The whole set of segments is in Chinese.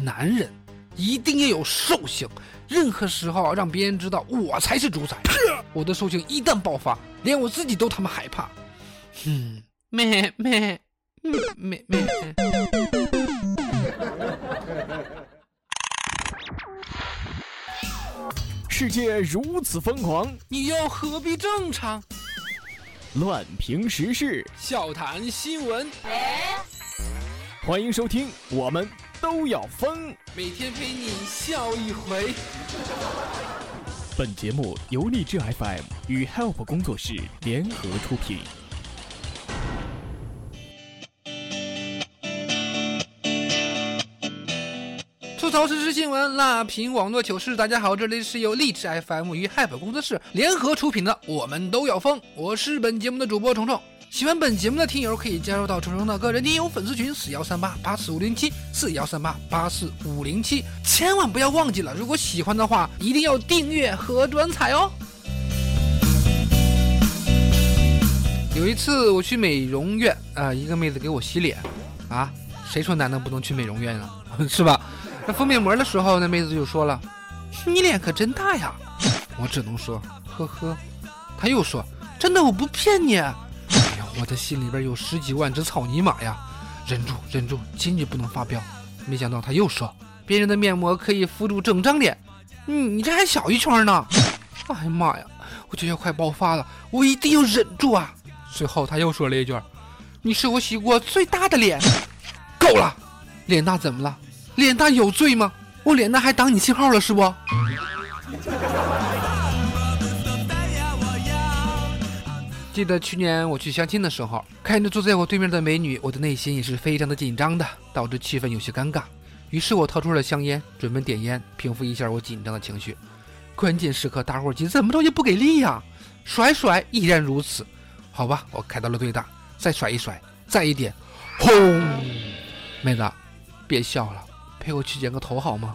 男人一定要有兽性，任何时候让别人知道我才是主宰。我的兽性一旦爆发，连我自己都他妈害怕。嗯，咩咩咩咩。世界如此疯狂，你又何必正常？乱评时事，笑谈新闻。欢迎收听，我们都要疯，每天陪你笑一回。本节目由荔枝 FM 与 Help 工作室联合出品。吐槽时事新闻，辣评网络糗事。大家好，这里是由荔枝 FM 与 Hype 工作室联合出品的《我们都要疯》，我是本节目的主播虫虫。喜欢本节目的听友可以加入到虫虫的个人听友粉丝群四幺三八八四五零七四幺三八八四五零七，千万不要忘记了，如果喜欢的话，一定要订阅和转采哦。有一次我去美容院啊，一个妹子给我洗脸啊，谁说男的不能去美容院啊？是吧？那敷面膜的时候，那妹子就说了：“你脸可真大呀！”我只能说：“呵呵。”她又说：“真的，我不骗你。”我的心里边有十几万只草泥马呀！忍住，忍住，坚决不能发飙。没想到他又说：“别人的面膜可以敷住整张脸，你你这还小一圈呢！”哎呀妈呀，我就要快爆发了，我一定要忍住啊！随后他又说了一句：“你是我洗过最大的脸。”够了，脸大怎么了？脸大有罪吗？我脸大还挡你信号了是不？记得去年我去相亲的时候，看着坐在我对面的美女，我的内心也是非常的紧张的，导致气氛有些尴尬。于是我掏出了香烟，准备点烟，平复一下我紧张的情绪。关键时刻打火机怎么着也不给力呀，甩甩依然如此。好吧，我开到了最大，再甩一甩，再一点，轰！妹子，别笑了。陪我去剪个头好吗？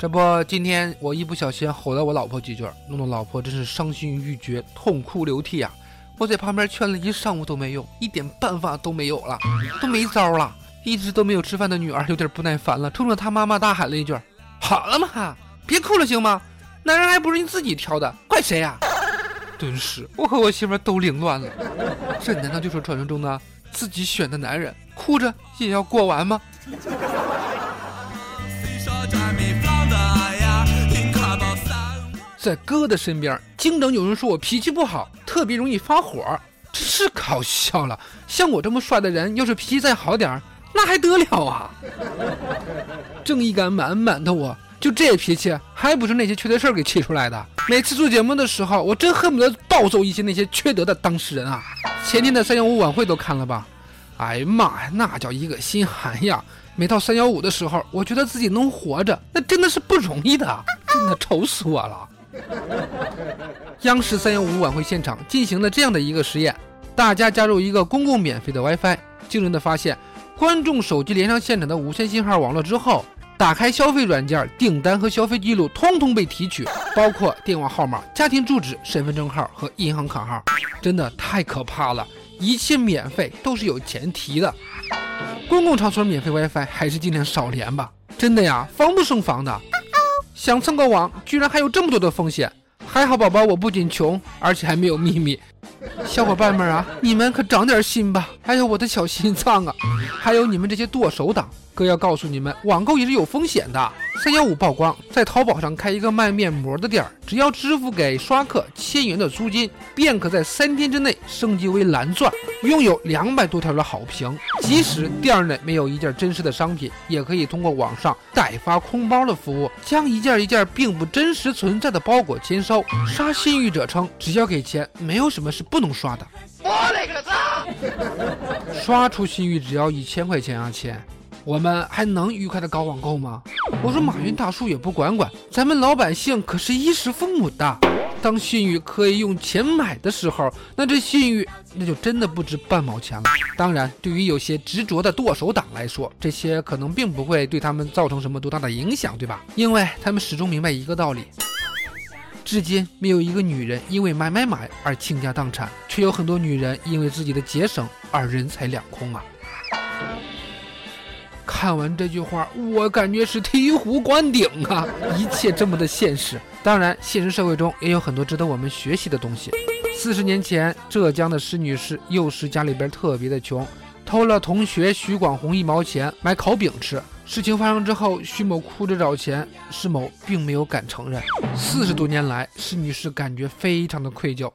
这不，今天我一不小心吼了我老婆几句，弄得老婆真是伤心欲绝，痛哭流涕啊！我在旁边劝了一上午都没用，一点办法都没有了，都没招了。一直都没有吃饭的女儿有点不耐烦了，冲着她妈妈大喊了一句：“好了嘛，别哭了行吗？男人还不是你自己挑的，怪谁呀？”顿时，我和我媳妇都凌乱了。这难道就是传说中的？自己选的男人，哭着也要过完吗？在哥的身边，经常有人说我脾气不好，特别容易发火，真是搞笑了。像我这么帅的人，要是脾气再好点那还得了啊？正义感满满的我，就这脾气，还不是那些缺德事儿给气出来的？每次做节目的时候，我真恨不得暴揍一些那些缺德的当事人啊！前天的三幺五晚会都看了吧？哎呀妈呀，那叫一个心寒呀！每到三幺五的时候，我觉得自己能活着，那真的是不容易的，真的愁死我了。央视三幺五晚会现场进行了这样的一个实验：大家加入一个公共免费的 WiFi，惊人的发现，观众手机连上现场的无线信号网络之后。打开消费软件，订单和消费记录通通被提取，包括电话号码、家庭住址、身份证号和银行卡号，真的太可怕了！一切免费都是有前提的，公共场所免费 WiFi 还是尽量少连吧。真的呀，防不胜防的。想蹭个网，居然还有这么多的风险。还好宝宝，我不仅穷，而且还没有秘密。小伙伴们啊，你们可长点心吧！还有我的小心脏啊，还有你们这些剁手党。哥要告诉你们，网购也是有风险的。三幺五曝光，在淘宝上开一个卖面膜的店儿，只要支付给刷客千元的租金，便可在三天之内升级为蓝钻，拥有两百多条的好评。即使店内没有一件真实的商品，也可以通过网上代发空包的服务，将一件一件并不真实存在的包裹签收。刷信誉者称，只要给钱，没有什么是不能刷的。我勒个擦！刷出信誉只要一千块钱啊，亲！我们还能愉快的搞网购吗？我说马云大叔也不管管，咱们老百姓可是衣食父母的。当信誉可以用钱买的时候，那这信誉那就真的不值半毛钱了。当然，对于有些执着的剁手党来说，这些可能并不会对他们造成什么多大的影响，对吧？因为他们始终明白一个道理。至今没有一个女人因为买买买而倾家荡产，却有很多女人因为自己的节省而人财两空啊。看完这句话，我感觉是醍醐灌顶啊！一切这么的现实。当然，现实社会中也有很多值得我们学习的东西。四十年前，浙江的施女士幼时家里边特别的穷，偷了同学徐广红一毛钱买烤饼吃。事情发生之后，徐某哭着找钱，施某并没有敢承认。四十多年来，施女士感觉非常的愧疚，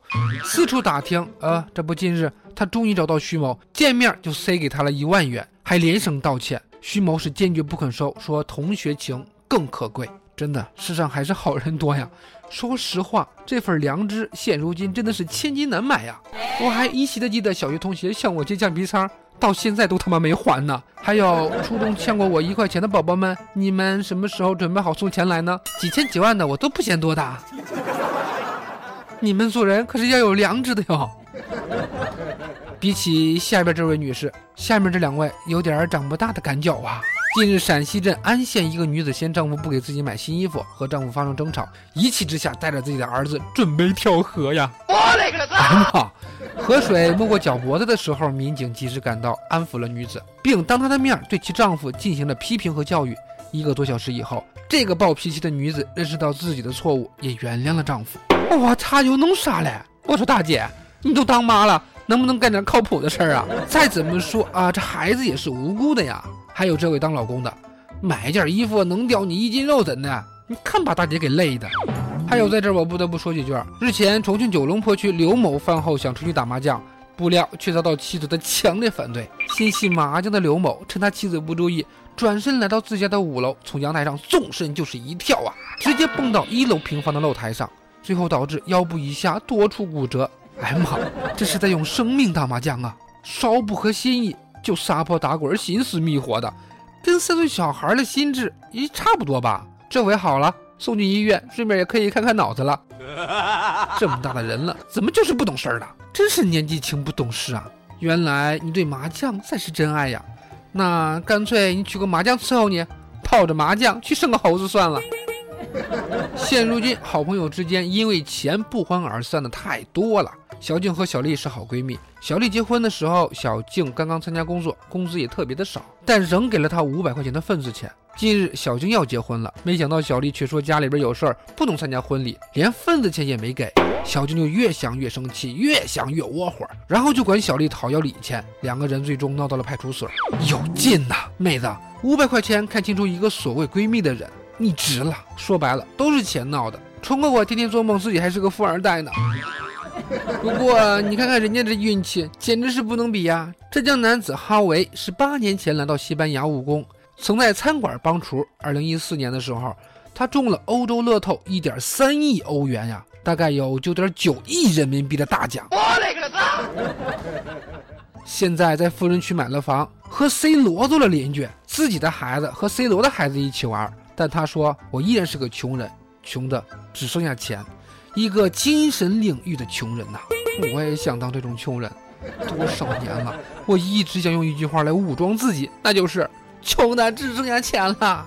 四处打听，呃，这不近日她终于找到徐某，见面就塞给他了一万元，还连声道歉。徐某是坚决不肯收，说同学情更可贵。真的，世上还是好人多呀。说实话，这份良知现如今真的是千金难买呀。我还依稀的记得小学同学向我借橡皮擦，到现在都他妈没还呢。还有初中欠过我一块钱的宝宝们，你们什么时候准备好送钱来呢？几千几万的我都不嫌多的。你们做人可是要有良知的哟。比起下边这位女士，下面这两位有点长不大的赶脚啊。近日，陕西镇安县一个女子嫌丈夫不给自己买新衣服，和丈夫发生争吵，一气之下带着自己的儿子准备跳河呀！我勒个操！河水没过脚脖子的时候，民警及时赶到，安抚了女子，并当她的面对其丈夫进行了批评和教育。一个多小时以后，这个暴脾气的女子认识到自己的错误，也原谅了丈夫。我擦，又弄啥嘞？我说大姐，你都当妈了。能不能干点靠谱的事儿啊？再怎么说啊，这孩子也是无辜的呀。还有这位当老公的，买一件衣服能掉你一斤肉怎的？你看把大姐给累的。还有在这儿我不得不说几句。日前，重庆九龙坡区刘某饭后想出去打麻将，不料却遭到妻子的强烈反对。心系麻将的刘某趁他妻子不注意，转身来到自家的五楼，从阳台上纵身就是一跳啊，直接蹦到一楼平房的露台上，最后导致腰部以下多处骨折。哎妈，这是在用生命打麻将啊！稍不合心意就撒泼打滚、寻死觅活的，跟三岁小孩的心智也差不多吧？这回好了，送进医院，顺便也可以看看脑子了。这么大的人了，怎么就是不懂事儿呢？真是年纪轻不懂事啊！原来你对麻将才是真爱呀！那干脆你娶个麻将伺候你，泡着麻将去生个猴子算了。现如今，好朋友之间因为钱不欢而散的太多了。小静和小丽是好闺蜜。小丽结婚的时候，小静刚刚参加工作，工资也特别的少，但仍给了她五百块钱的份子钱。近日，小静要结婚了，没想到小丽却说家里边有事儿，不能参加婚礼，连份子钱也没给。小静就越想越生气，越想越窝火，然后就管小丽讨要礼钱。两个人最终闹到了派出所。有劲呐，妹子，五百块钱看清楚一个所谓闺蜜的人。你值了，说白了都是钱闹的。冲哥，我天天做梦自己还是个富二代呢。不过你看看人家这运气，简直是不能比呀！浙江男子哈维是八年前来到西班牙务工，曾在餐馆帮厨。二零一四年的时候，他中了欧洲乐透一点三亿欧元呀，大概有九点九亿人民币的大奖。我勒个擦！现在在富人区买了房，和 C 罗做了邻居，自己的孩子和 C 罗的孩子一起玩。但他说：“我依然是个穷人，穷的只剩下钱，一个精神领域的穷人呐。我也想当这种穷人，多少年了，我一直想用一句话来武装自己，那就是穷的只剩下钱了。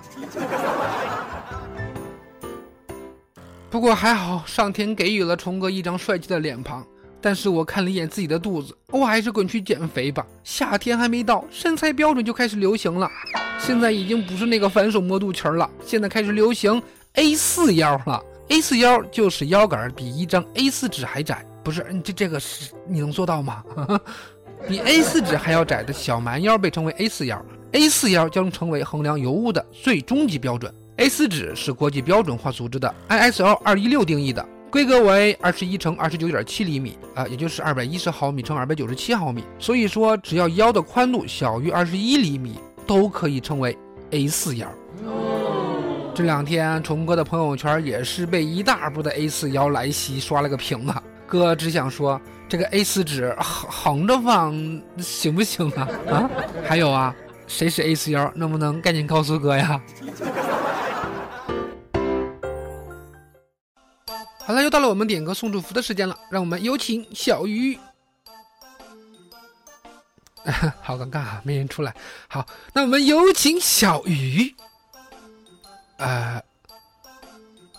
不过还好，上天给予了虫哥一张帅气的脸庞。”但是我看了一眼自己的肚子，我还是滚去减肥吧。夏天还没到，身材标准就开始流行了。现在已经不是那个反手摸肚脐了，现在开始流行 A 四腰了。A 四腰就是腰杆比一张 A 四纸还窄，不是？这这个是你能做到吗？比 A 四纸还要窄的小蛮腰被称为 A 四腰，A 四腰将成为衡量尤物的最终极标准。A 四纸是国际标准化组织的 ISO 二一六定义的。规格为二十一乘二十九点七厘米啊，也就是二百一十毫米乘二百九十七毫米。所以说，只要腰的宽度小于二十一厘米，都可以称为 A 四腰。这两天，虫哥的朋友圈也是被一大波的 A 四腰来袭刷了个屏啊。哥只想说，这个 A 四纸横横着放行不行啊？啊，还有啊，谁是 A 四腰？能不能赶紧告诉哥呀？好了，又到了我们点歌送祝福的时间了，让我们有请小鱼。好尴尬啊，没人出来。好，那我们有请小鱼。呃，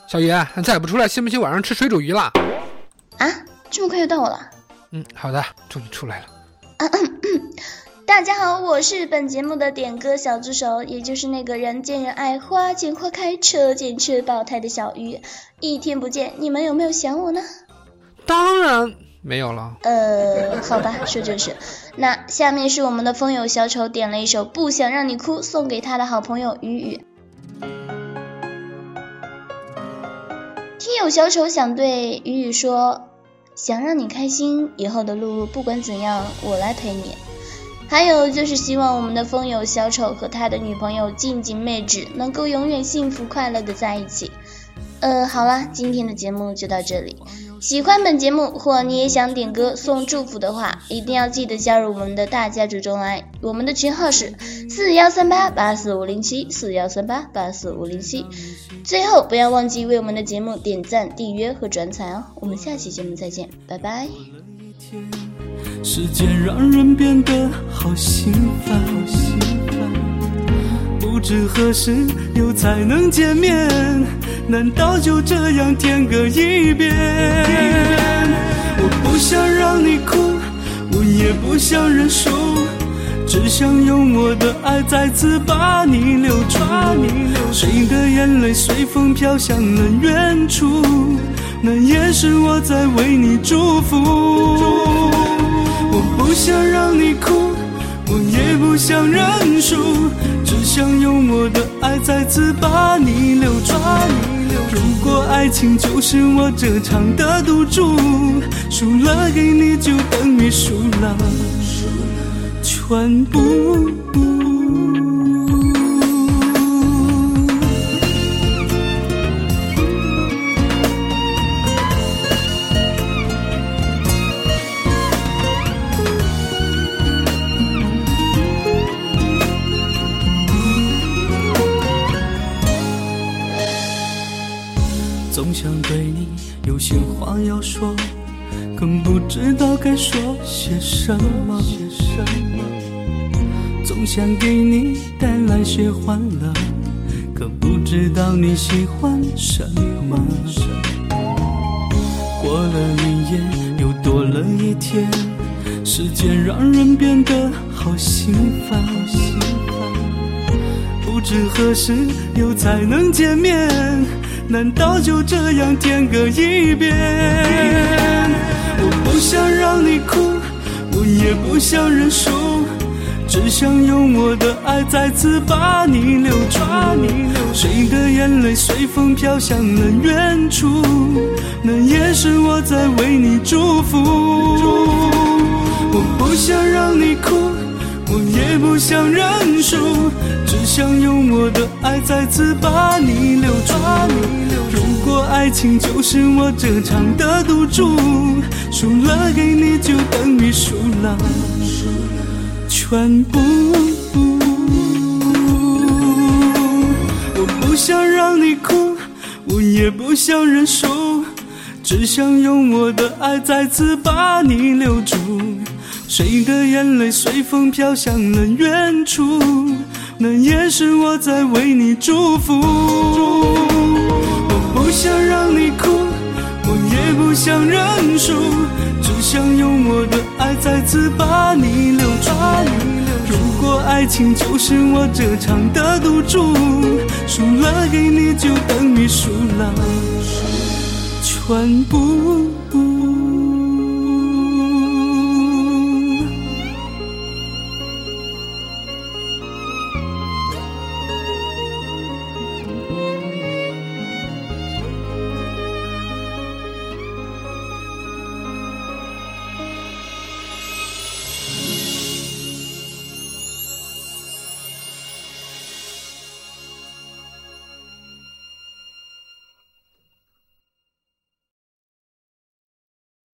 小鱼，再不出来，信不信晚上吃水煮鱼了？啊，这么快就到我了？嗯，好的，终于出来了。大家好，我是本节目的点歌小助手，也就是那个人见人爱、花见花开、车见车爆胎的小鱼。一天不见，你们有没有想我呢？当然没有了。呃，好吧，说正事。那下面是我们的风友小丑点了一首《不想让你哭》，送给他的好朋友雨雨。听友小丑想对雨雨说，想让你开心，以后的路不管怎样，我来陪你。还有就是希望我们的风友小丑和他的女朋友静静妹纸能够永远幸福快乐的在一起。呃，好啦，今天的节目就到这里。喜欢本节目或你也想点歌送祝福的话，一定要记得加入我们的大家族中来。我们的群号是四幺三八八四五零七四幺三八八四五零七。最后，不要忘记为我们的节目点赞、订阅和转采哦。我们下期节目再见，拜拜。时间让人变得好心烦，不知何时又才能见面？难道就这样天各一边？我不想让你哭，我也不想认输，只想用我的爱再次把你留住。谁的眼泪随风飘向了远处？那也是我在为你祝福。我不想让你哭，我也不想认输，只想用我的爱再次把你留住。如果爱情就是我这场的赌注，输了给你就等于输了全部。更不知道该说些什么。总想给你带来些欢乐，可不知道你喜欢什么。过了一夜，又多了一天，时间让人变得好心烦。不知何时又才能见面。难道就这样天各一边？我不想让你哭，我也不想认输，只想用我的爱再次把你留住。谁的眼泪随风飘向了远处？那也是我在为你祝福。我不想让你哭，我也不想认输，只想用我的爱再次把你留住。如果爱情就是我这场的赌注，输了给你就等于输了全部。我不想让你哭，我也不想认输，只想用我的爱再次把你留住。谁的眼泪随风飘向了远处？那也是我在为你祝福。我不想让你哭，我也不想认输，只想用我的爱再次把你留住。如果爱情就是我这场的赌注，输了给你就等于输了全部。